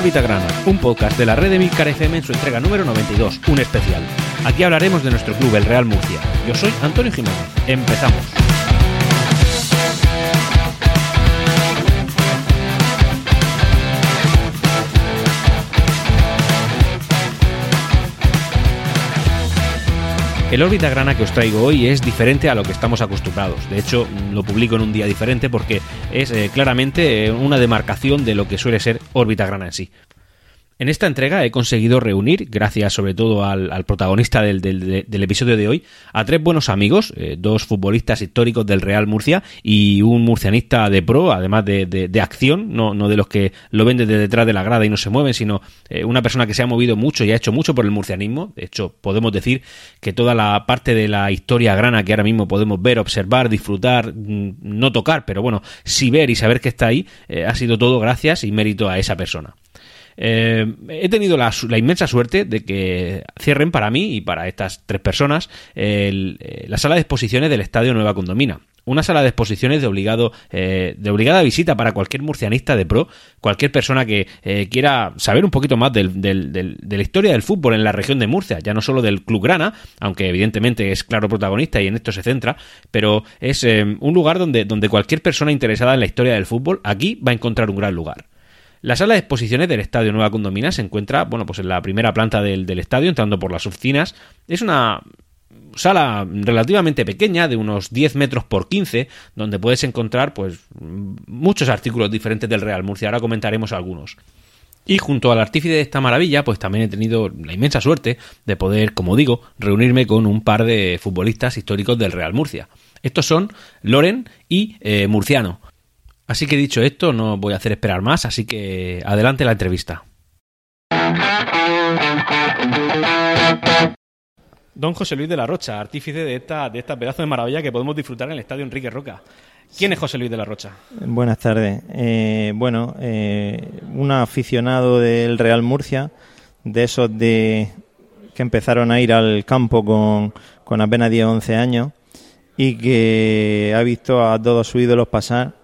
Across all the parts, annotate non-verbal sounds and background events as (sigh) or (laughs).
Grana, un podcast de la red de Milcar en su entrega número 92, un especial. Aquí hablaremos de nuestro club, el Real Murcia. Yo soy Antonio Jiménez. Empezamos. El órbita grana que os traigo hoy es diferente a lo que estamos acostumbrados. De hecho, lo publico en un día diferente porque es eh, claramente eh, una demarcación de lo que suele ser órbita grana en sí. En esta entrega he conseguido reunir, gracias sobre todo al, protagonista del, episodio de hoy, a tres buenos amigos, eh, dos futbolistas históricos del Real Murcia y un murcianista de pro, además de, acción, no, no, de los que lo ven desde detrás de la grada y no se mueven, sino eh, una persona que se ha movido mucho y ha hecho mucho por el murcianismo. De hecho, podemos decir que toda la parte de la historia grana que ahora mismo podemos ver, observar, disfrutar, mm, no tocar, pero bueno, sí ver y saber que está ahí, eh, ha sido todo gracias y mérito a esa persona. Eh, he tenido la, inmensa suerte de que cierren para mí y para estas tres personas eh, la sala de exposiciones del Estadio Nueva Condomina una sala de exposiciones de obligado eh, de obligada visita para cualquier murcianista de pro, cualquier persona que quiera saber un poquito más de la historia del fútbol en la región de Murcia, ya no solo del Club Grana, aunque evidentemente es claro protagonista y en esto se centra, pero es un lugar donde cualquier persona interesada en la historia del fútbol aquí va a encontrar un gran lugar. La sala de exposiciones del Estadio Nueva Condomina se encuentra, bueno, pues en la primera planta del, estadio, entrando por las oficinas. Es una sala relativamente pequeña, de unos 10 metros por 15, donde puedes encontrar, pues, muchos artículos diferentes del Real Murcia. Ahora comentaremos algunos. Y junto al artífice de esta maravilla, pues también he tenido la inmensa suerte de poder, como digo, reunirme con un par de futbolistas históricos del Real Murcia. Estos son Loren y eh, Murciano. Así que dicho esto, no voy a hacer esperar más, así que adelante la entrevista. Don José Luis de la Rocha, artífice de esta, de esta pedazo de maravilla que podemos disfrutar en el Estadio Enrique Roca. ¿Quién es José Luis de la Rocha? Buenas tardes. Eh, bueno, eh, un aficionado del Real Murcia, de esos de que empezaron a ir al campo con, con apenas 10 o 11 años y que ha visto a todos sus ídolos pasar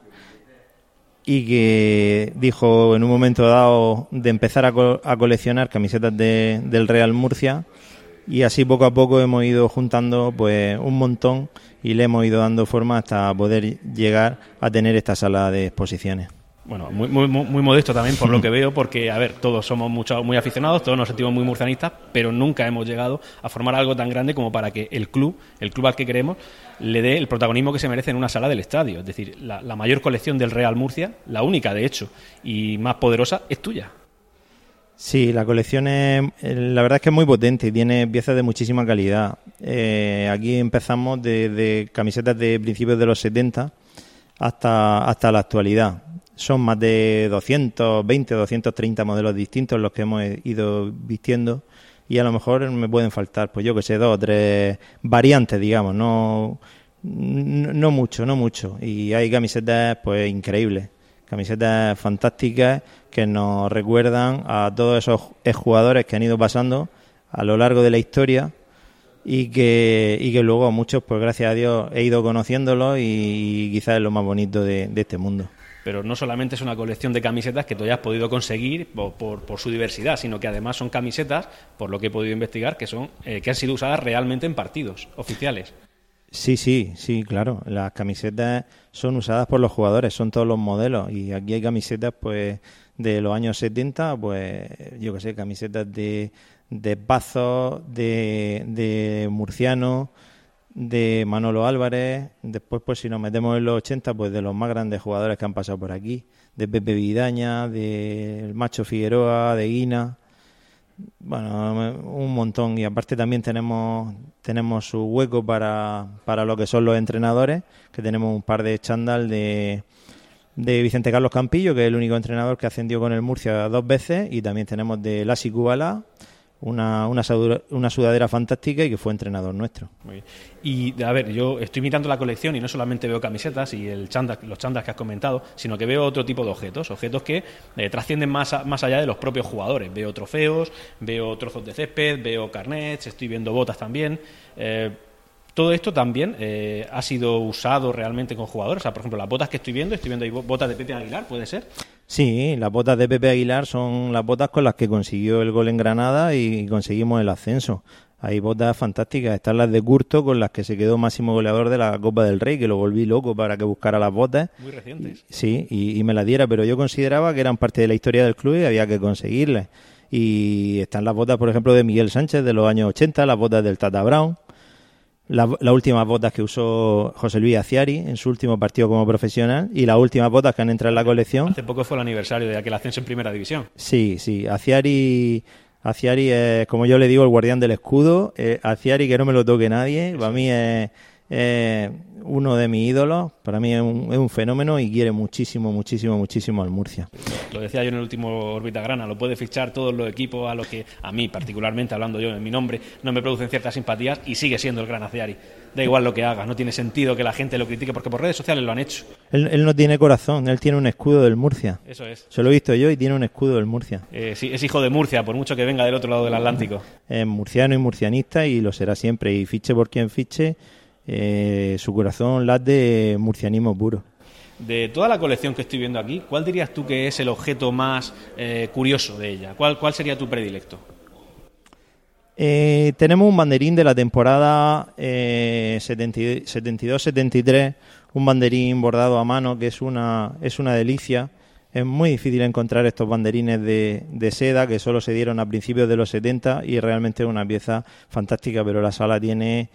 y que dijo en un momento dado de empezar a, coleccionar camisetas de, del Real Murcia y así poco a poco hemos ido juntando pues un montón y le hemos ido dando forma hasta poder llegar a tener esta sala de exposiciones bueno, muy, muy, muy modesto también por lo que veo, porque, a ver, todos somos mucho, muy aficionados, todos nos sentimos muy murcianistas, pero nunca hemos llegado a formar algo tan grande como para que el club, el club al que queremos, le dé el protagonismo que se merece en una sala del estadio. Es decir, la, mayor colección del Real Murcia, la única de hecho, y más poderosa, es tuya. Sí, la colección es, eh, la verdad es que es muy potente y tiene piezas de muchísima calidad. Eh, aquí empezamos desde camisetas de principios de los 70 hasta, hasta la actualidad son más de 220 o 230 modelos distintos los que hemos ido vistiendo y a lo mejor me pueden faltar, pues yo que sé, dos o tres variantes, digamos, no, no, mucho, no mucho. Y hay camisetas pues increíbles, camisetas fantásticas que nos recuerdan a todos esos jugadores que han ido pasando a lo largo de la historia y que, y que luego muchos, pues gracias a Dios, he ido conociéndolos y, quizás es lo más bonito de este mundo pero no solamente es una colección de camisetas que tú hayas podido conseguir por, su diversidad, sino que además son camisetas, por lo que he podido investigar, que, son, eh, que han sido usadas realmente en partidos oficiales. Sí, sí, sí, claro. Las camisetas son usadas por los jugadores, son todos los modelos. Y aquí hay camisetas, pues, de los años 70, pues, yo qué sé, camisetas de, de Pazos, de, de Murciano, de Manolo Álvarez, después pues si nos metemos en los 80, pues de los más grandes jugadores que han pasado por aquí, de Pepe Vidaña, de Macho Figueroa, de Guina, bueno, un montón. Y aparte también tenemos tenemos su hueco para, para lo que son los entrenadores, que tenemos un par de chándal de de Vicente Carlos Campillo, que es el único entrenador que ascendió con el Murcia dos veces, y también tenemos de Lasi Kubala, una, una, sudadera, fantástica y que fue entrenador nuestro. Y a ver, yo estoy mirando la colección y no solamente veo camisetas y el los chandas que has comentado, sino que veo otro tipo de objetos, objetos que eh, trascienden más, más allá de los propios jugadores. Veo trofeos, veo trozos de césped, veo carnets, estoy viendo botas también. Eh, todo esto también eh, ha sido usado realmente con jugadores. O sea, por ejemplo, las botas que estoy viendo, estoy viendo ahí botas de Pepe Aguilar, ¿puede ser? Sí, las botas de Pepe Aguilar son las botas con las que consiguió el gol en Granada y conseguimos el ascenso. Hay botas fantásticas. Están las de Curto con las que se quedó máximo goleador de la Copa del Rey, que lo volví loco para que buscara las botas. Muy recientes. Sí, y, me las diera, pero yo consideraba que eran parte de la historia del club y había que conseguirlas. Y están las botas, por ejemplo, de Miguel Sánchez de los años 80, las botas del Tata Brown. Las, últimas botas que usó José Luis Aciari en su último partido como profesional y las últimas botas que han entrado en la colección. Hace poco fue el aniversario de aquel ascenso en primera división. Sí, sí. Aciari Aciari es, como yo le digo, el guardián del escudo. Eh, Aciari que no me lo toque nadie. Para mí es, uno de mis ídolos. Para mí es un, fenómeno y quiere muchísimo, muchísimo, muchísimo al Murcia. Lo decía yo en el último órbita grana. Lo puede fichar todos los equipos a los que, a mí particularmente, hablando yo en mi nombre, no me producen ciertas simpatías y sigue siendo el gran Aciari da igual lo que haga, no tiene sentido que la gente lo critique porque por redes sociales lo han hecho. Él, no tiene corazón, él tiene un escudo del Murcia. Eso es. Se lo he visto yo y tiene un escudo del Murcia. Eh, sí, es hijo de Murcia, por mucho que venga del otro lado del Atlántico. Es murciano y murcianista y lo será siempre. Y fiche por quien fiche, eh, su corazón late de murcianismo puro. De toda la colección que estoy viendo aquí, ¿cuál dirías tú que es el objeto más eh, curioso de ella? ¿Cuál, ¿Cuál sería tu predilecto? Eh, tenemos un banderín de la temporada eh, 72-73, un banderín bordado a mano que es una, es una delicia. Es muy difícil encontrar estos banderines de, de, seda que solo se dieron a principios de los 70 y realmente es una pieza fantástica, pero la sala tiene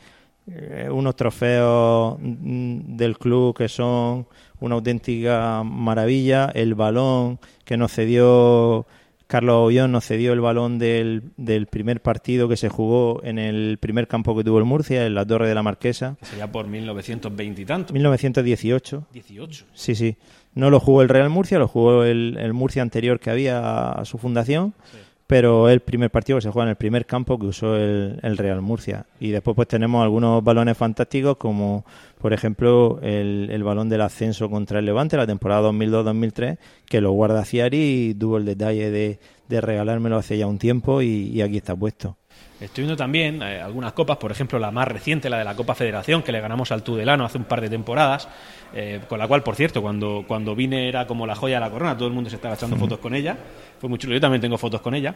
eh, unos trofeos mm, del club que son una auténtica maravilla. El balón que nos cedió Carlos Ollón nos cedió el balón del, del, primer partido que se jugó en el primer campo que tuvo el Murcia, en la Torre de la Marquesa. sería por 1920 y tanto. 1918. 18. Sí, sí. No lo jugó el Real Murcia, lo jugó el, el Murcia anterior que había a su fundación. Sí pero el primer partido que se juega en el primer campo que usó el, Real Murcia. Y después pues tenemos algunos balones fantásticos como por ejemplo el, balón del ascenso contra el Levante la temporada 2002-2003 que lo guarda Ciari y tuvo el detalle de, de regalármelo hace ya un tiempo y aquí está puesto. Estoy viendo también eh, algunas copas, por ejemplo la más reciente, la de la Copa Federación, que le ganamos al Tudelano hace un par de temporadas, eh, con la cual, por cierto, cuando, cuando vine era como la joya de la corona, todo el mundo se estaba echando fotos con ella, fue muy chulo, yo también tengo fotos con ella.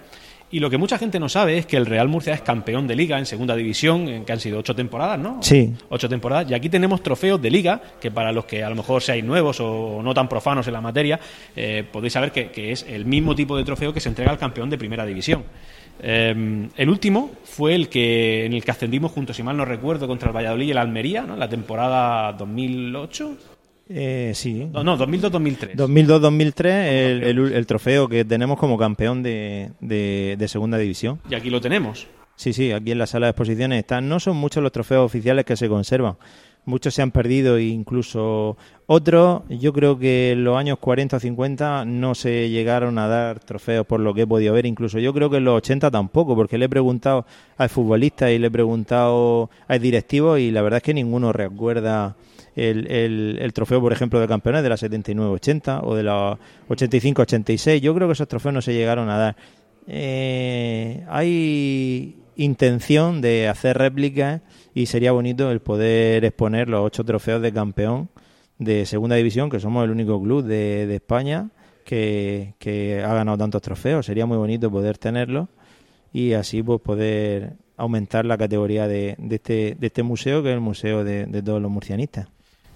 Y lo que mucha gente no sabe es que el Real Murcia es campeón de liga en segunda división, en que han sido ocho temporadas, ¿no? Sí. Ocho temporadas, y aquí tenemos trofeos de liga, que para los que a lo mejor seáis nuevos o no tan profanos en la materia, eh, podéis saber que, que es el mismo tipo de trofeo que se entrega al campeón de primera división. Em, el último fue el que en el que ascendimos juntos, si mal no recuerdo, contra el Valladolid y el Almería, ¿no? La temporada 2008. Eh, sí. No, no 2002-2003. 2002-2003, el, trofeo que tenemos como campeón de, de, segunda división. Y aquí lo tenemos. Sí, sí, aquí en la sala de exposiciones están. No son muchos los trofeos oficiales que se conservan muchos se han perdido e incluso otros, yo creo que en los años 40 o 50 no se llegaron a dar trofeos por lo que he podido ver, incluso yo creo que en los 80 tampoco, porque le he preguntado al futbolista y le he preguntado al directivo y la verdad es que ninguno recuerda el, el, trofeo, por ejemplo, de campeones de la 79-80 o de la 85-86. Yo creo que esos trofeos no se llegaron a dar. Eh, hay intención de hacer réplicas y sería bonito el poder exponer los ocho trofeos de campeón de segunda división, que somos el único club de, España que, que, ha ganado tantos trofeos. Sería muy bonito poder tenerlos y así pues poder aumentar la categoría de, de, este, de este museo, que es el museo de todos los murcianistas.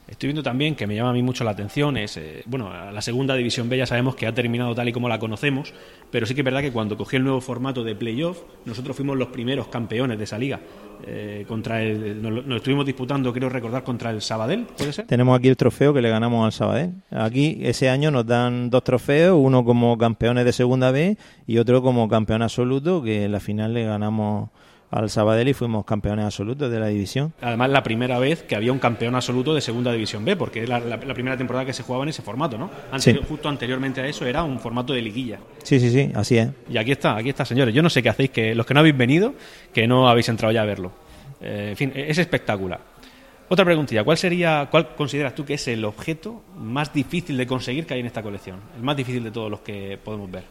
Estoy viendo también que me llama a mí mucho la atención es, eh, bueno, la segunda división B ya sabemos que ha terminado tal y como la conocemos, pero sí que es verdad que cuando cogió el nuevo formato de playoff, nosotros fuimos los primeros campeones de esa liga. Eh, contra el, nos, estuvimos disputando, creo recordar, contra el Sabadell, ¿puede ser? Tenemos aquí el trofeo que le ganamos al Sabadell. Aquí ese año nos dan dos trofeos, uno como campeones de segunda B y otro como campeón absoluto, que en la final le ganamos al Sabadell y fuimos campeones absolutos de la división. Además, la primera vez que había un campeón absoluto de Segunda División B, porque es la, primera temporada que se jugaba en ese formato, ¿no? Justo anteriormente a eso era un formato de liguilla. Sí, sí, sí, así es. Y aquí está, aquí está, señores. Yo no sé qué hacéis, que los que no habéis venido, que no habéis entrado ya a verlo. Eh, en fin, es espectacular. Otra preguntilla, ¿cuál sería, cuál consideras tú que es el objeto más difícil de conseguir que hay en esta colección? El más difícil de todos los que podemos ver.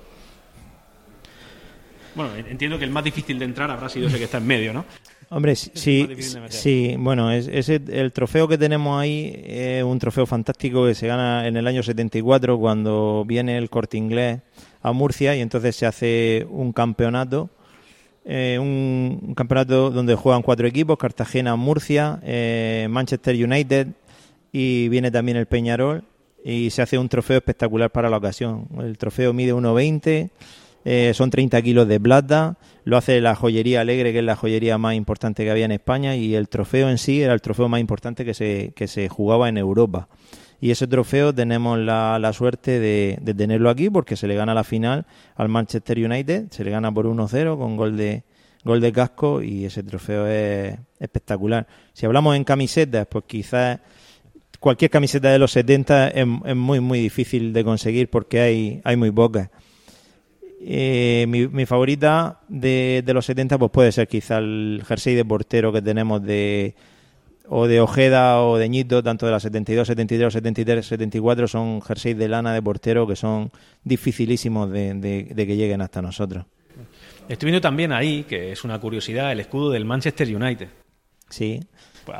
Bueno, entiendo que el más difícil de entrar habrá sido ese que está en medio, ¿no? Hombre, sí, sí, bueno, es, ese, el trofeo que tenemos ahí es un trofeo fantástico que se gana en el año 74 cuando viene el corte inglés a Murcia y entonces se hace un campeonato, eh, un, campeonato donde juegan cuatro equipos, Cartagena, Murcia, eh, Manchester United y viene también el Peñarol y se hace un trofeo espectacular para la ocasión. El trofeo mide 1,20 eh, son 30 kilos de plata, lo hace la joyería Alegre, que es la joyería más importante que había en España, y el trofeo en sí era el trofeo más importante que se, que se jugaba en Europa. Y ese trofeo tenemos la, la suerte de, tenerlo aquí porque se le gana la final al Manchester United, se le gana por 1-0 con gol de, gol de casco y ese trofeo es espectacular. Si hablamos en camisetas, pues quizás cualquier camiseta de los 70 es, es, muy, muy difícil de conseguir porque hay, hay muy pocas. Eh, mi, favorita de, los 70 pues puede ser quizá el jersey de portero que tenemos de o de Ojeda o de Ñito, tanto de la 72, 72, 73, 74, son jerseys de lana de portero que son dificilísimos de, que lleguen hasta nosotros. Estoy viendo también ahí, que es una curiosidad, el escudo del Manchester United. Sí. Pues,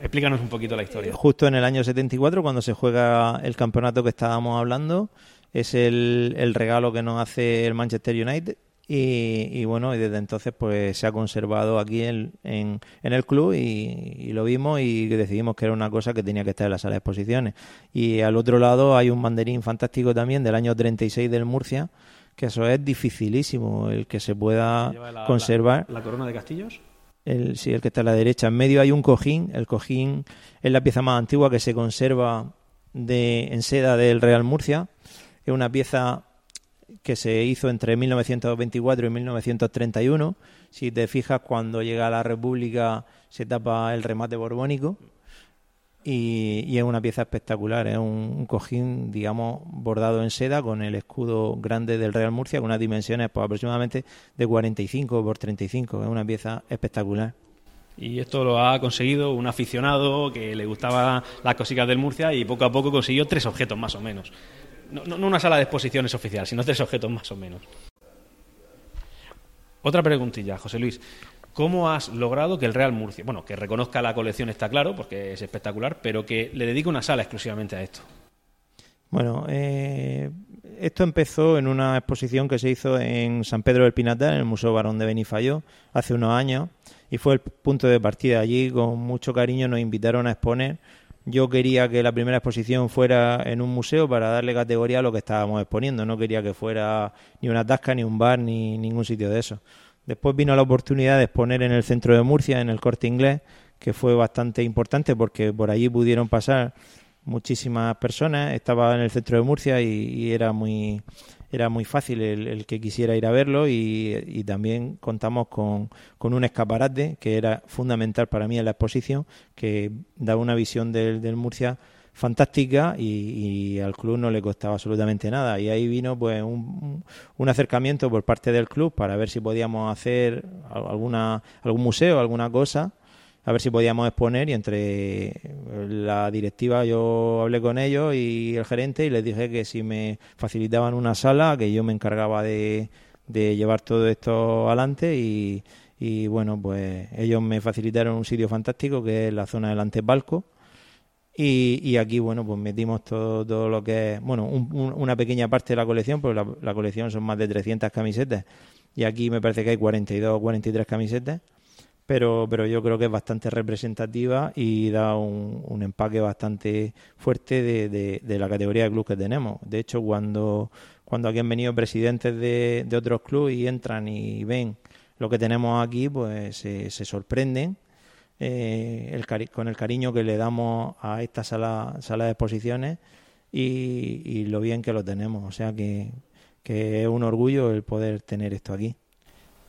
explícanos un poquito la historia. Justo en el año 74, cuando se juega el campeonato que estábamos hablando, es el, el regalo que nos hace el Manchester United y, bueno, y desde entonces pues se ha conservado aquí en, en, el club y, lo vimos y decidimos que era una cosa que tenía que estar en la sala de exposiciones. Y al otro lado hay un banderín fantástico también del año 36 del Murcia, que eso es dificilísimo, el que se pueda conservar. La, corona de castillos? El, sí, el que está a la derecha. En medio hay un cojín, el cojín es la pieza más antigua que se conserva de, en seda del Real Murcia es una pieza que se hizo entre 1924 y 1931. Si te fijas, cuando llega la República se tapa el remate borbónico y, es una pieza espectacular. Es un, cojín, digamos, bordado en seda con el escudo grande del Real Murcia con unas dimensiones pues, aproximadamente de 45 por 35. Es una pieza espectacular. Y esto lo ha conseguido un aficionado que le gustaba las cositas del Murcia y poco a poco consiguió tres objetos más o menos. No, una sala de exposiciones oficial, sino tres objetos más o menos. Otra preguntilla, José Luis. ¿Cómo has logrado que el Real Murcia, bueno, que reconozca la colección está claro, porque es espectacular, pero que le dedique una sala exclusivamente a esto? Bueno, eh, esto empezó en una exposición que se hizo en San Pedro del Pinatar, en el Museo Barón de Benifayó, hace unos años, y fue el punto de partida. Allí, con mucho cariño, nos invitaron a exponer yo quería que la primera exposición fuera en un museo para darle categoría a lo que estábamos exponiendo. No quería que fuera ni una tasca, ni un bar, ni ningún sitio de eso. Después vino la oportunidad de exponer en el centro de Murcia, en el corte inglés, que fue bastante importante porque por allí pudieron pasar muchísimas personas. Estaba en el centro de Murcia y era muy era muy fácil el, que quisiera ir a verlo y, también contamos con, un escaparate que era fundamental para mí en la exposición, que daba una visión del, del Murcia fantástica y, al club no le costaba absolutamente nada. Y ahí vino pues un, un, acercamiento por parte del club para ver si podíamos hacer alguna, algún museo, alguna cosa a ver si podíamos exponer y entre la directiva yo hablé con ellos y el gerente y les dije que si me facilitaban una sala que yo me encargaba de, de llevar todo esto adelante y, y, bueno pues ellos me facilitaron un sitio fantástico que es la zona del antepalco. Y, y aquí bueno pues metimos todo, todo lo que es bueno una pequeña parte de la colección porque la, la colección son más de 300 camisetas. Y aquí me parece que hay 42 o 43 camisetas pero, pero yo creo que es bastante representativa y da un, empaque bastante fuerte de, de, la categoría de club que tenemos. De hecho, cuando, cuando aquí han venido presidentes de, de otros clubes y entran y ven lo que tenemos aquí, pues se, sorprenden eh, con el cariño que le damos a esta sala, sala de exposiciones y, y lo bien que lo tenemos. O sea que, que es un orgullo el poder tener esto aquí.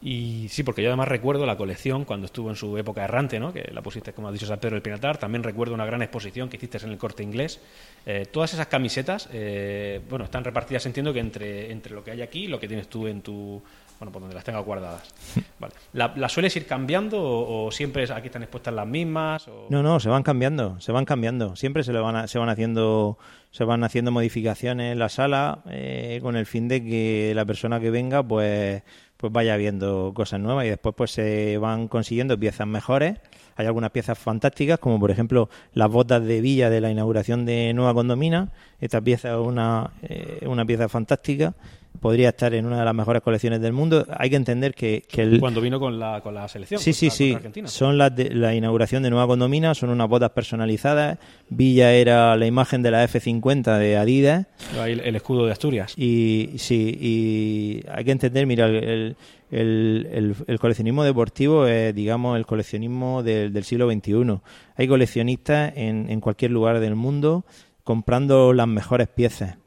Y sí, porque yo además recuerdo la colección cuando estuvo en su época errante, ¿no? que la pusiste, como ha dicho San Pedro del Pinatar. También recuerdo una gran exposición que hiciste en el corte inglés. Eh, todas esas camisetas, eh, bueno, están repartidas, entiendo que entre, entre lo que hay aquí y lo que tienes tú en tu. Bueno, por donde las tengas guardadas. (laughs) Vale. ¿La, sueles ir cambiando o, siempre aquí están expuestas las mismas? No, no, se van cambiando, se van cambiando. Siempre se, le van, se van haciendo se van haciendo modificaciones en la sala eh, con el fin de que la persona que venga, pues pues vaya viendo cosas nuevas y después pues se van consiguiendo piezas mejores. Hay algunas piezas fantásticas, como por ejemplo las botas de Villa de la inauguración de Nueva Condomina. Esta pieza es una, eh, una pieza fantástica podría estar en una de las mejores colecciones del mundo. Hay que entender que, el... Cuando vino con la, con la selección. Sí, sí, sí. Son las de la inauguración de Nueva Condomina, son unas botas personalizadas. Villa era la imagen de la F50 de Adidas. El, escudo de Asturias. Y sí, y hay que entender, mira, el, el, el, coleccionismo deportivo es, digamos, el coleccionismo del, del siglo XXI. Hay coleccionistas en, en cualquier lugar del mundo comprando las mejores piezas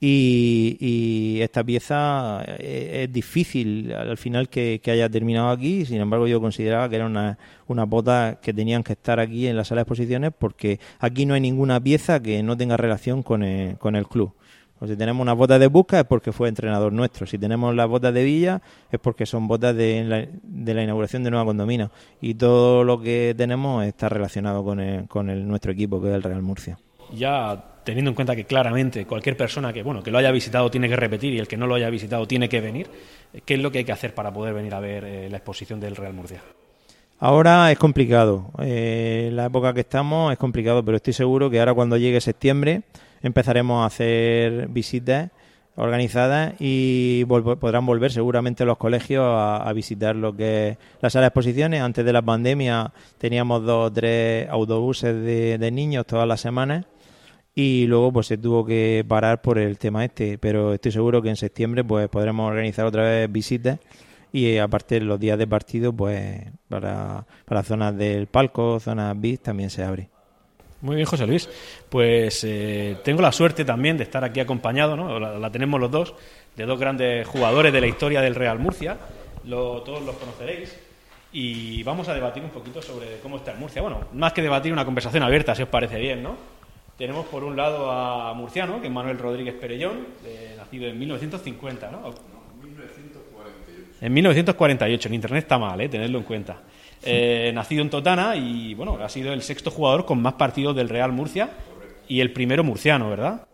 y, esta pieza eh, es, difícil al final que, haya terminado aquí, sin embargo yo consideraba que era una, una bota que tenían que estar aquí en la sala de exposiciones porque aquí no hay ninguna pieza que no tenga relación con el, con el club. O si tenemos una bota de Busca es porque fue entrenador nuestro. Si tenemos las botas de Villa es porque son botas de la, de la inauguración de Nueva Condomina. Y todo lo que tenemos está relacionado con, el, con el, nuestro equipo, que es el Real Murcia. Ya teniendo en cuenta que claramente cualquier persona que bueno que lo haya visitado tiene que repetir y el que no lo haya visitado tiene que venir, ¿qué es lo que hay que hacer para poder venir a ver eh, la exposición del Real Murcia? Ahora es complicado, eh, la época que estamos es complicado, pero estoy seguro que ahora cuando llegue septiembre empezaremos a hacer visitas organizadas y podrán volver seguramente los colegios a, visitar lo que es la sala de exposiciones. Antes de la pandemia teníamos dos o tres autobuses de niños todas las semanas y luego pues se tuvo que parar por el tema este, pero estoy seguro que en septiembre pues podremos organizar otra vez visitas y eh, aparte los días de partido pues para, para zonas del palco, zonas VIP también se abre. Muy bien, José Luis. Pues eh, tengo la suerte también de estar aquí acompañado, ¿no? La, tenemos los dos, de dos grandes jugadores de la historia del Real Murcia. Lo, todos los conoceréis. Y vamos a debatir un poquito sobre cómo está el Murcia. Bueno, más que debatir, una conversación abierta, si os parece bien, ¿no? Tenemos por un lado a Murciano, que es Manuel Rodríguez Perellón, nacido en 1950, ¿no? No, 1948. En 1948, en Internet está mal, ¿eh? Tenedlo en cuenta. Eh, nacido en Totana y, bueno, ha sido el sexto jugador con más partidos del Real Murcia y el primero murciano, ¿verdad?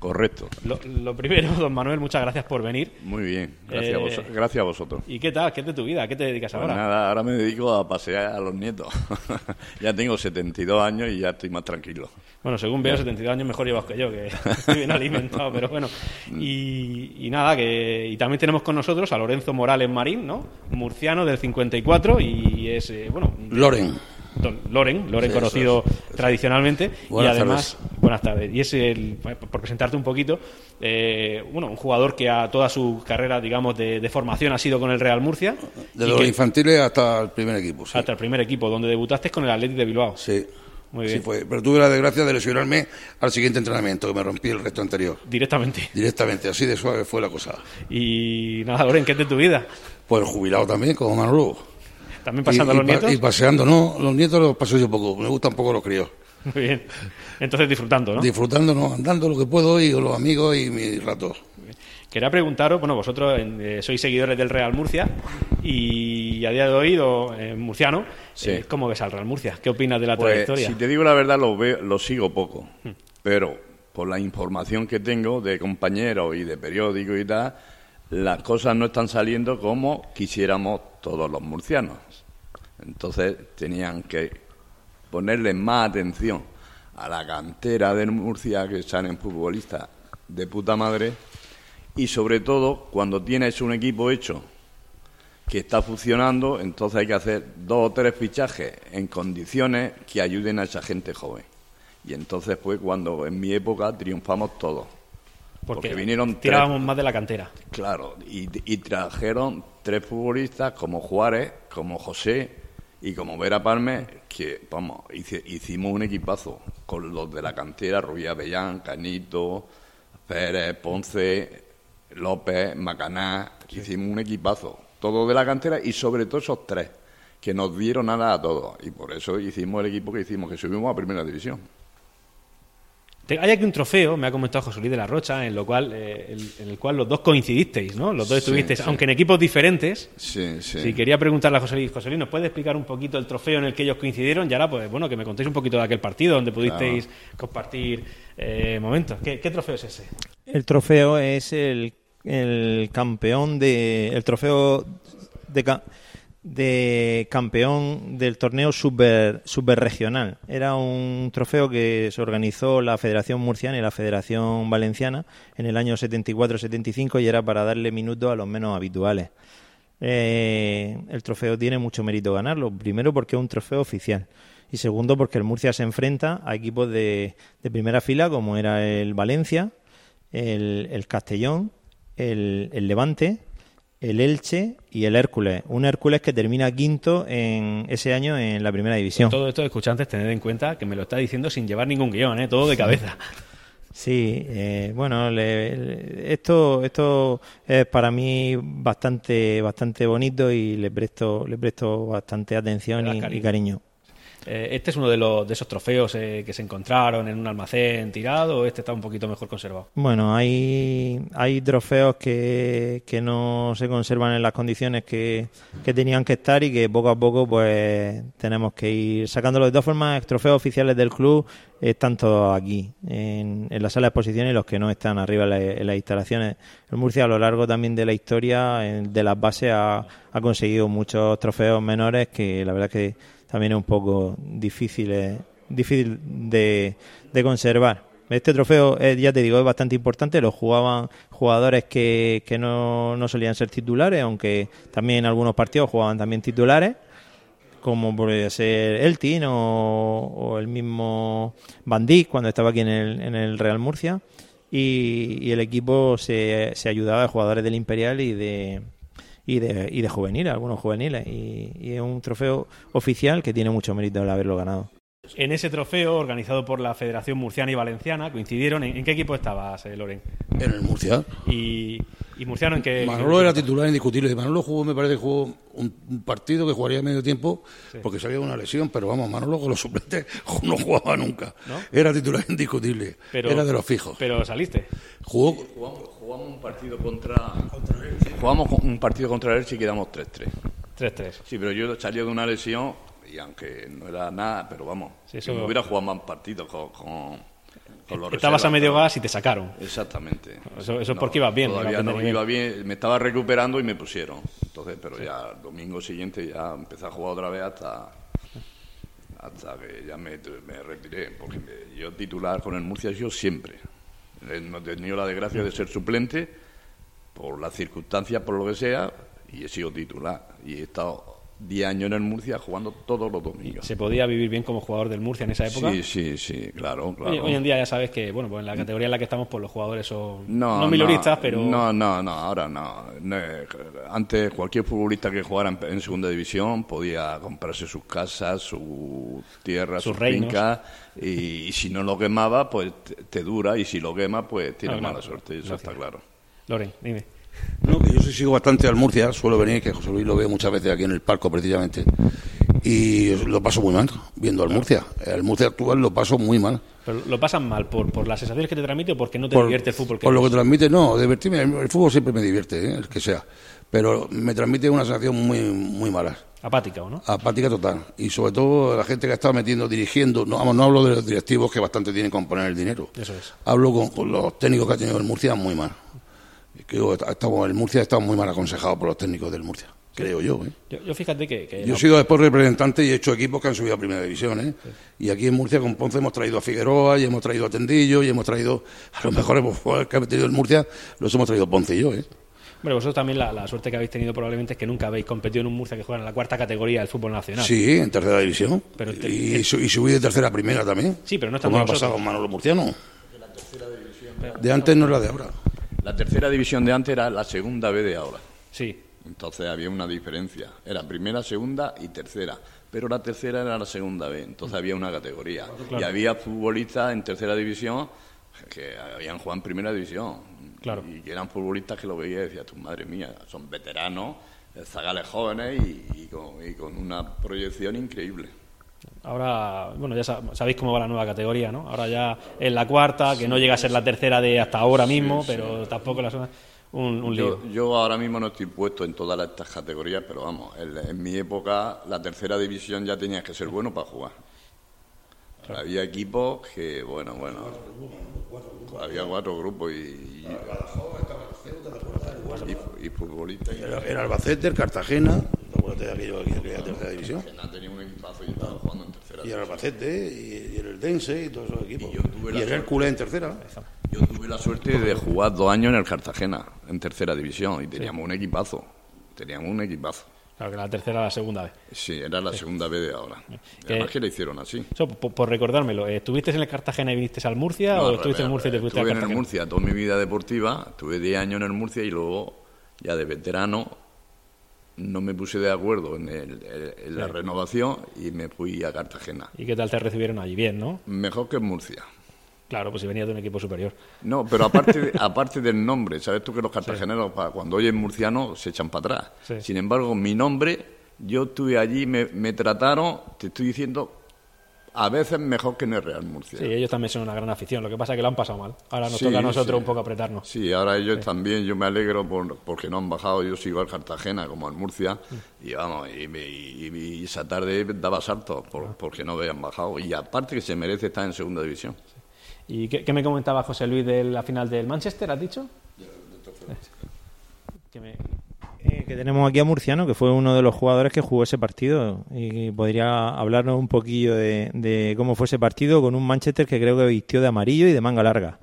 Correcto. Lo, primero, (laughs) don Manuel, muchas gracias por venir. Muy bien, gracias, a, eh, gracias a vosotros. ¿Y qué tal? ¿Qué es de tu vida? ¿A qué te dedicas pues ahora? Nada, ahora me dedico a pasear a los nietos. (laughs) ya tengo 72 años y ya estoy más tranquilo. Bueno, según veo, 72 años mejor llevas que yo, que (laughs) estoy bien alimentado, pero bueno. Mm. Y, nada, que y también tenemos con nosotros a Lorenzo Morales Marín, ¿no? Murciano del 54 y es, eh, bueno... Loren. Loren, Loren conocido tradicionalmente. y además, buenas tardes. Y es el, por presentarte un poquito, eh, bueno, un jugador que a toda su carrera, digamos, de, formación ha sido con el Real Murcia. De los infantiles hasta el primer equipo, Hasta el primer equipo, donde debutaste con el Atlético de Bilbao. Sí. Muy bien. Sí, fue. Pero tuve la desgracia de lesionarme al siguiente entrenamiento, que me rompí el resto anterior. Directamente. Directamente, así de suave fue la cosa. Y nada, Loren, ¿qué es de tu vida? Pues jubilado también, como Manolo. ¿También pasando a los nietos? Y paseando, no, los nietos los paso yo poco, me gustan poco los críos. (laughs) Muy bien. Entonces disfrutando, ¿no? Disfrutando, no, andando lo que puedo y con los amigos y mis ratos. Quería preguntaros, bueno, vosotros eh, sois seguidores del Real Murcia y a día de hoy, eh, murciano, eh, ¿cómo ves al Real Murcia? ¿Qué opinas de la pues, trayectoria? Si te digo la verdad, lo, veo, lo sigo poco, hmm. pero por la información que tengo de compañeros y de periódicos y tal, las cosas no están saliendo como quisiéramos todos los murcianos. Entonces tenían que ponerle más atención a la cantera de Murcia, que salen futbolistas de puta madre, y sobre todo cuando tienes un equipo hecho que está funcionando, entonces hay que hacer dos o tres fichajes en condiciones que ayuden a esa gente joven. Y entonces fue cuando en mi época triunfamos todos. Porque, vinieron tirábamos más de la cantera. Claro, y, y, trajeron tres futbolistas como Juárez, como José y como Vera Palme, que vamos, hicimos un equipazo con los de la cantera, Rubia Bellán, Canito, Pérez, Ponce, López, Macaná, hicimos un equipazo, todo de la cantera y sobre todo esos tres, que nos dieron nada a todos. Y por eso hicimos el equipo que hicimos, que subimos a Primera División. Hay aquí un trofeo, me ha comentado José Luis de la Rocha, en, lo cual, eh, en el cual los dos coincidisteis, ¿no? Los dos estuvisteis, aunque en equipos diferentes. Sí, sí. Si quería preguntarle a José Luis, José Luis, ¿nos puede explicar un poquito el trofeo en el que ellos coincidieron? Y ahora, pues bueno, que me contéis un poquito de aquel partido donde pudisteis compartir eh, momentos. ¿Qué, trofeo es ese? El trofeo es el el campeón de el trofeo de, de campeón del torneo super superregional. Era un trofeo que se organizó la Federación Murciana y la Federación Valenciana en el año 74-75 y era para darle minutos a los menos habituales. Eh, el trofeo tiene mucho mérito ganarlo. Primero porque es un trofeo oficial. Y segundo porque el Murcia se enfrenta a equipos de, de primera fila como era el Valencia, el, el Castellón, el, el Levante, el Elche y el Hércules. Un Hércules que termina quinto en ese año en la primera división. Todo esto, escuchantes, tened en cuenta que me lo está diciendo sin llevar ningún guion, ¿eh? todo de cabeza. Sí, eh, bueno, le- le- esto esto es para mí bastante bastante bonito y le presto le presto bastante atención y cariño. Eh, ¿Este es uno de, los, de esos trofeos eh, que se encontraron en un almacén tirado o este está un poquito mejor conservado? Bueno, hay, hay trofeos que, que no se conservan en las condiciones que, que tenían que estar y que poco a poco pues tenemos que ir sacándolos. De todas formas, trofeos oficiales del club están todos aquí, en, en la sala de exposiciones y los que no están arriba en, la- en las instalaciones. El Murcia a lo largo también de la historia, en- de las bases, ha, ha conseguido muchos trofeos menores que la verdad que también es un poco difícil, eh, difícil de, conservar. Este trofeo, eh, ya te digo, es bastante importante. Lo jugaban jugadores que, que no, no solían ser titulares, aunque también en algunos partidos jugaban también titulares, como puede ser Eltin o, o el mismo Van cuando estaba aquí en el, en el Real Murcia. Y, y el equipo se, se ayudaba de jugadores del Imperial y de, y de, y de juveniles, algunos juveniles. Y, y es un trofeo oficial que tiene mucho mérito el haberlo ganado. En ese trofeo, organizado por la Federación Murciana y Valenciana, coincidieron. ¿En, en qué equipo estabas, eh, Loren? En el Murcia. Y, y Murciano en qué. Manolo era titular indiscutible. Manolo jugó, me parece que jugó un, un partido que jugaría medio tiempo porque salía una lesión, pero vamos, Manolo con los suplentes (laughs) no jugaba nunca. ¿No? Era titular indiscutible. Pero- era de los fijos. Pero saliste. Jugó Jugamos, jugamos un partido contra. Jugamos un partido contra el Elche y quedamos 3-3. 3-3. Sí, pero yo salía de una lesión y aunque no era nada, pero vamos, Sí, eso- si me hubiera jugado más partidos con, con, Estabas a medio gas y te sacaron. Exactamente. Eso- eso es porque ibas bien, Todavía no iba bien, me estaba recuperando y me pusieron. Entonces, pero ya el domingo siguiente ya empecé a jugar otra vez hasta hasta que ya me, me retiré, porque me- yo titular con el Murcia yo siempre. No he tenido la desgracia de ser suplente por las circunstancias, por lo que sea, y he sido titular. Y he estado 10 años en el Murcia jugando todos los domingos. ¿Se podía vivir bien como jugador del Murcia en esa época? Sí, sí, sí, claro, claro. Hoy, hoy en día ya sabes que, bueno, pues en la categoría en la que estamos, pues los jugadores son No, no minoristas, pero No, no, no, ahora no. Antes cualquier futbolista que jugara en, segunda división podía comprarse sus casas, su tierra, Sus sus, fincas y, y si no lo quemaba, pues te, dura y si lo quema, pues tiene mala suerte, eso está claro. Loren, dime. No, que yo sí sigo bastante al Murcia, suelo venir, que José Luis lo ve muchas veces aquí en el palco precisamente. Y lo paso muy mal viendo al Murcia. El Murcia actual lo paso muy mal. Pero lo pasan mal por, por las sensaciones que te transmite o porque no te Por, divierte el fútbol que por lo que transmite, no, divertirme. El fútbol siempre me divierte, ¿eh? el que sea. Pero me transmite una sensación muy, muy mala. Apática, ¿o no? Apática total. Y sobre todo la gente que ha estado metiendo, dirigiendo. No, vamos, no hablo de los directivos que bastante tienen con poner el dinero. Eso es. Hablo con, con los técnicos que ha tenido el Murcia muy mal. Creo estamos, el Murcia está muy mal aconsejado por los técnicos del Murcia. Creo yo, ¿eh? Yo, yo fíjate que, que Yo la- he sido después representante y he hecho equipos que han subido a primera división, ¿eh? Y aquí en Murcia con Ponce hemos traído a Figueroa y hemos traído a Tendillo y hemos traído a los mejores jugadores que ha tenido el Murcia, los hemos traído Ponce y yo, ¿eh? Hombre, vosotros también la, la suerte que habéis tenido probablemente es que nunca habéis competido en un Murcia que juega en la cuarta categoría del fútbol nacional. Sí, en tercera división. Pero te- y, su- y subí de tercera a primera también. Sí, pero no estamos Como ha pasado con Manolo Murciano. De antes no es la de ahora. La tercera división de antes era la segunda B de ahora. Sí. Entonces había una diferencia. Era primera, segunda y tercera. Pero la tercera era la segunda B. Entonces había una categoría. Y había futbolistas en tercera división que habían jugado en primera división. Claro. Y que eran futbolistas que lo veía y decía, tu madre mía, son veteranos, eh, zagales jóvenes y, y con, y con una proyección increíble. Ahora, bueno, ya sab- sabéis cómo va la nueva categoría, ¿no? Ahora ya es la cuarta, que no llega a ser la tercera de hasta ahora mismo, pero tampoco la zona. Un, un lío. Yo, yo ahora mismo no estoy puesto en todas estas categorías, pero vamos, en, en mi época la tercera división ya tenías que ser bueno para jugar. Había equipos que, bueno, bueno, había cuatro grupos y, y- y, y futbolista. Y Era, era Albacete, el Cartagena, de aquello aquí de la tercera división. tenía un equipazo y estaba jugando en tercera. Y el Albacete, y, y el Eldense, y todos esos equipos. Y yo tuve la Y el Hércules en tercera. Yo tuve la suerte de jugar dos años en el Cartagena, en tercera división, y teníamos un equipazo. Teníamos un equipazo. Claro que la tercera la segunda vez. Sí, era la segunda vez de ahora. Que- Además que le hicieron así. Eso, por, por recordármelo, ¿eh, ¿estuviste en el Cartagena y viniste al Murcia No, o al estuviste en Murcia y te fuiste al Estuve en el Cartagena? Murcia toda mi vida deportiva, estuve 10 años en el Murcia y luego, ya de veterano, no me puse de acuerdo en, el- en la Sí. renovación y me fui a Cartagena. ¿Y qué tal te recibieron allí? Bien, ¿no? Mejor que en Murcia. Claro, pues si venías de un equipo superior. No, pero aparte, de- (laughs) aparte del nombre, sabes tú que los cartageneros cuando oyen murciano se echan para atrás. Sí. Sin embargo, mi nombre, yo estuve allí, me, me trataron, te estoy diciendo, a veces mejor que en el Real Murcia. Sí, ellos también son una gran afición. Lo que pasa es que lo han pasado mal. Ahora nos Sí, toca a nosotros sí. un poco apretarnos. Sí, ahora ellos también, yo me alegro por, porque no han bajado, yo sigo al Cartagena como al Murcia, Mm. y vamos, y, me- y- y esa tarde daba saltos por- Ah. porque no habían bajado, y aparte que se merece estar en segunda división. ¿Y qué, qué me comentaba José Luis de la final del Manchester, has dicho? Que me- Eh, que tenemos aquí a Murciano, que fue uno de los jugadores que jugó ese partido y podría hablarnos un poquillo de, de cómo fue ese partido con un Manchester que creo que vistió de amarillo y de manga larga.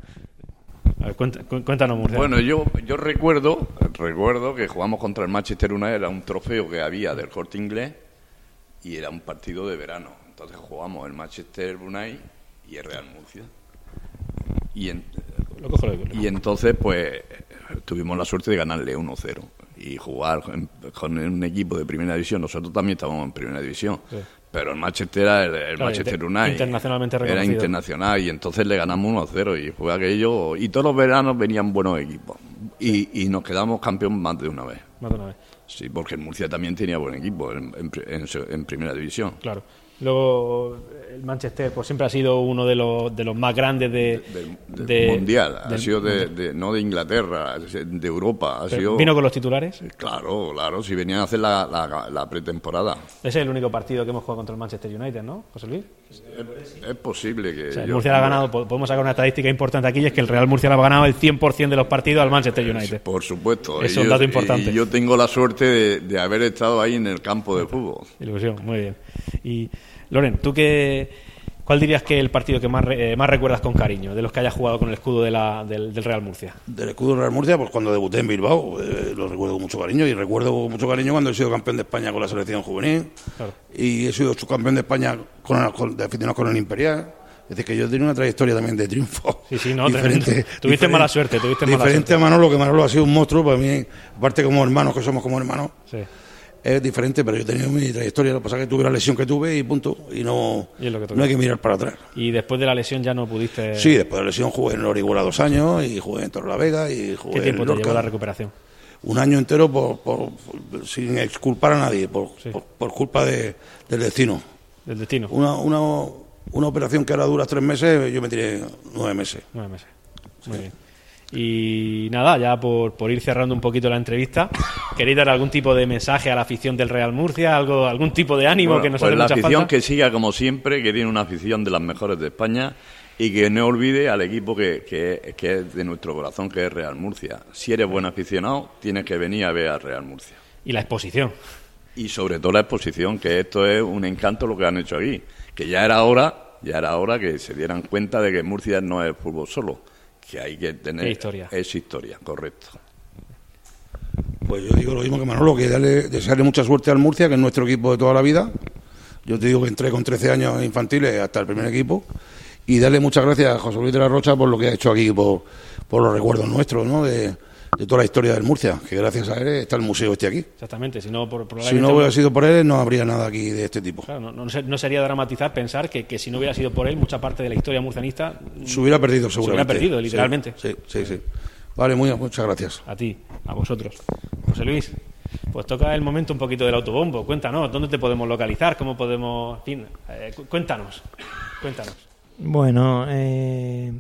A ver, cuéntanos, Murcia. Bueno, yo, yo recuerdo, recuerdo que jugamos contra el Manchester United, era un trofeo que había del corte inglés y era un partido de verano. Entonces jugamos el Manchester United y el Real Murcia. Y, en- Lo cojo, lo cojo. y entonces, pues, tuvimos la suerte de ganarle 1-0 y jugar con un equipo de primera división. Nosotros también estábamos en primera división. Sí. Pero el Manchester era el, el Claro, Manchester United. internacionalmente Era reconocido. internacional y entonces le ganamos 1-0 y fue aquello. Y todos los veranos venían buenos equipos. Y, y nos quedamos campeón más de una vez. Más de una vez. Sí, porque el Murcia también tenía buen equipo en, en primera división. Claro. Luego, el Manchester pues siempre ha sido uno de los, de los más grandes de, Del, del de- mundial, ha sido de, de- no de Inglaterra, de Europa. Ha sido, Vino con los titulares. Claro, claro, si venían a hacer la, la- la pretemporada. Ese es el único partido que hemos jugado contra el Manchester United, ¿no, José Luis? Es posible que. O sea, el Murcia ha ganado, po- podemos sacar una estadística importante aquí, y es que el Real Murcia ha ganado el 100% de los partidos al Manchester United. Por supuesto. Es un dato importante. Y yo tengo la suerte de, de haber estado ahí en el campo de fútbol. Ilusión, muy bien. Y, Loren, ¿tú qué, cuál dirías que es el partido que más, eh, más recuerdas con cariño, de los que hayas jugado con el escudo de la- del, del Real Murcia? Del escudo del Real Murcia, pues cuando debuté en Bilbao, eh, lo recuerdo con mucho cariño. Y recuerdo con mucho cariño cuando he sido campeón de España con la selección juvenil. Claro. Y he sido subcampeón de España con, con- de aficionados con el Imperial. Es decir, que yo he tenido una trayectoria también de triunfo. Sí, sí, no, tremendo. Tuviste mala suerte, tuviste mala Diferente suerte. a Manolo, que Manolo ha sido un monstruo para mí, aparte como hermanos, que somos como hermanos, Sí. Es diferente, pero yo he tenido mi trayectoria. Lo que pasa es que tuve la lesión que tuve y punto. Y no, Y no hay que mirar para atrás. Y después de la lesión ya no pudiste... Sí, después de la lesión jugué en Orihuela dos años y jugué en Torrelavega y jugué ¿Qué tiempo en te Lorca. llevó la recuperación? Un año entero por, por- por- sin exculpar a nadie, por, Sí. por, culpa de- del destino. Del destino. Una, una, una operación que ahora dura tres meses, yo me tiré nueve meses. Nueve meses. Muy bien. Y nada, ya por, por ir cerrando un poquito la entrevista, ¿queréis dar algún tipo de mensaje a la afición del Real Murcia? algo ¿Algún tipo de ánimo Bueno, que nos pues hace la mucha afición falta? que siga como siempre, que tiene una afición de las mejores de España y que no olvide al equipo que, que- que es de nuestro corazón, que es Real Murcia. Si eres buen aficionado, tienes que venir a ver al Real Murcia. Y la exposición. Y sobre todo la exposición, que esto es un encanto lo que han hecho aquí. Que ya era hora, ya era hora que se dieran cuenta de que Murcia no es fútbol solo, que hay que tener... Historia. Es historia, correcto. Pues yo digo lo mismo que Manolo, que darle, desearle mucha suerte al Murcia, que es nuestro equipo de toda la vida. Yo te digo que entré con 13 años infantiles hasta el primer equipo. Y darle muchas gracias a José Luis de la Rocha por lo que ha hecho aquí, por, por los recuerdos nuestros, ¿no? De, de toda la historia del Murcia, que gracias a él está el museo este aquí. Exactamente. Si no, por, Si probablemente- no hubiera sido por él, no habría nada aquí de este tipo. Claro, no, no ser- no sería dramatizar pensar que, que si no hubiera sido por él, mucha parte de la historia murcianista Se hubiera perdido, se hubiera seguramente. perdido, literalmente. Sí, sí, sí. Vale, muy, muchas gracias. A ti, a vosotros. José Luis, pues toca el momento un poquito del autobombo. Cuéntanos, ¿dónde te podemos localizar? ¿Cómo podemos...? En fin, eh, cu- cuéntanos, cuéntanos. Bueno, eh,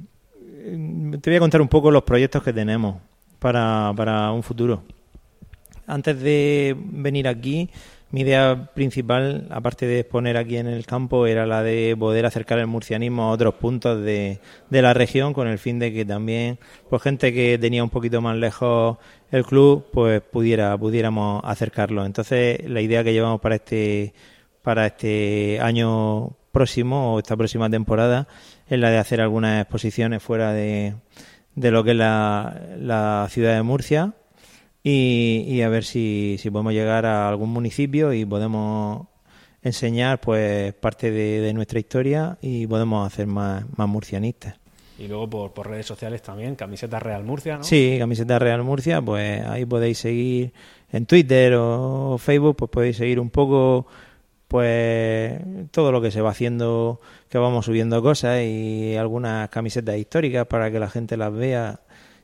te voy a contar un poco los proyectos que tenemos para, para un futuro. Antes de venir aquí, mi idea principal, aparte de exponer aquí en el campo, era la de poder acercar el murcianismo a otros puntos de, de la región con el fin de que también pues gente que tenía un poquito más lejos el club pues pudiera pudiéramos acercarlo. Entonces, la idea que llevamos para este para este año próximo o esta próxima temporada es la de hacer algunas exposiciones fuera de, de lo que es la, la ciudad de Murcia y, a ver si, si, podemos llegar a algún municipio y podemos enseñar pues parte de, nuestra historia y podemos hacer más, más murcianistas. Y luego por, por, redes sociales también, camiseta Real Murcia, ¿no? Sí, camiseta Real Murcia, pues ahí podéis seguir en Twitter o Facebook, pues podéis seguir un poco pues todo lo que se va haciendo, que vamos subiendo cosas y algunas camisetas históricas para que la gente las vea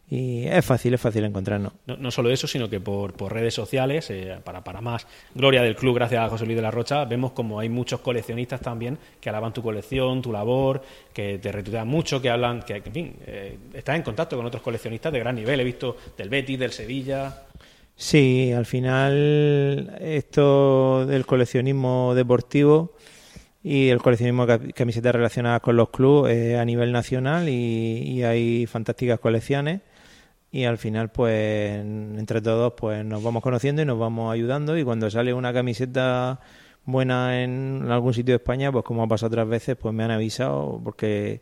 y es fácil, es fácil encontrarnos. No, solo eso, sino que por, por redes sociales, eh, para, para más gloria del club, gracias a José Luis de la Rocha, vemos como hay muchos coleccionistas también que alaban tu colección, tu labor, que te retuitean mucho, que hablan, que, en fin, eh, estás en contacto con otros coleccionistas de gran nivel, he visto del Betis, del Sevilla. Sí, al final esto del coleccionismo deportivo y el coleccionismo de camisetas relacionadas con los clubes a nivel nacional y hay fantásticas colecciones. Y al final pues entre todos pues nos vamos conociendo y nos vamos ayudando. Y cuando sale una camiseta buena en algún sitio de España pues como ha pasado otras veces pues me han avisado porque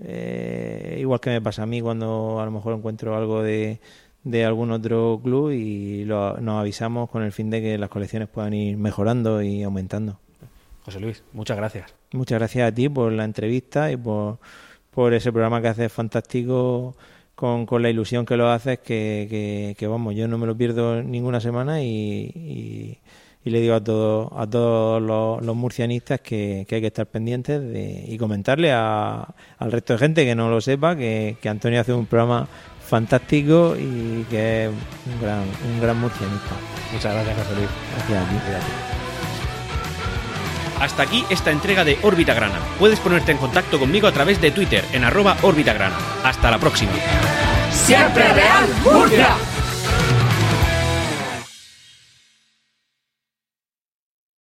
eh, igual que me pasa a mí cuando a lo mejor encuentro algo de, de algún otro club y lo, nos avisamos con el fin de que las colecciones puedan ir mejorando y aumentando. José Luis, muchas gracias. Muchas gracias a ti por la entrevista y por, por ese programa que haces fantástico con, con la ilusión que lo haces, que, que, vamos, yo no me lo pierdo ninguna semana y, y, le digo a todos a todos los, murcianistas que, que, hay que estar pendientes de, y comentarle a, al resto de gente que no lo sepa que, que Antonio hace un programa fantástico y que es un gran, un gran murcianista. Muchas gracias, José Luis. Gracias a ti. Hasta aquí esta entrega de Órbita Grana. Puedes ponerte en contacto conmigo a través de Twitter en arroba Órbita Grana. Hasta la próxima. Siempre Real Murcia.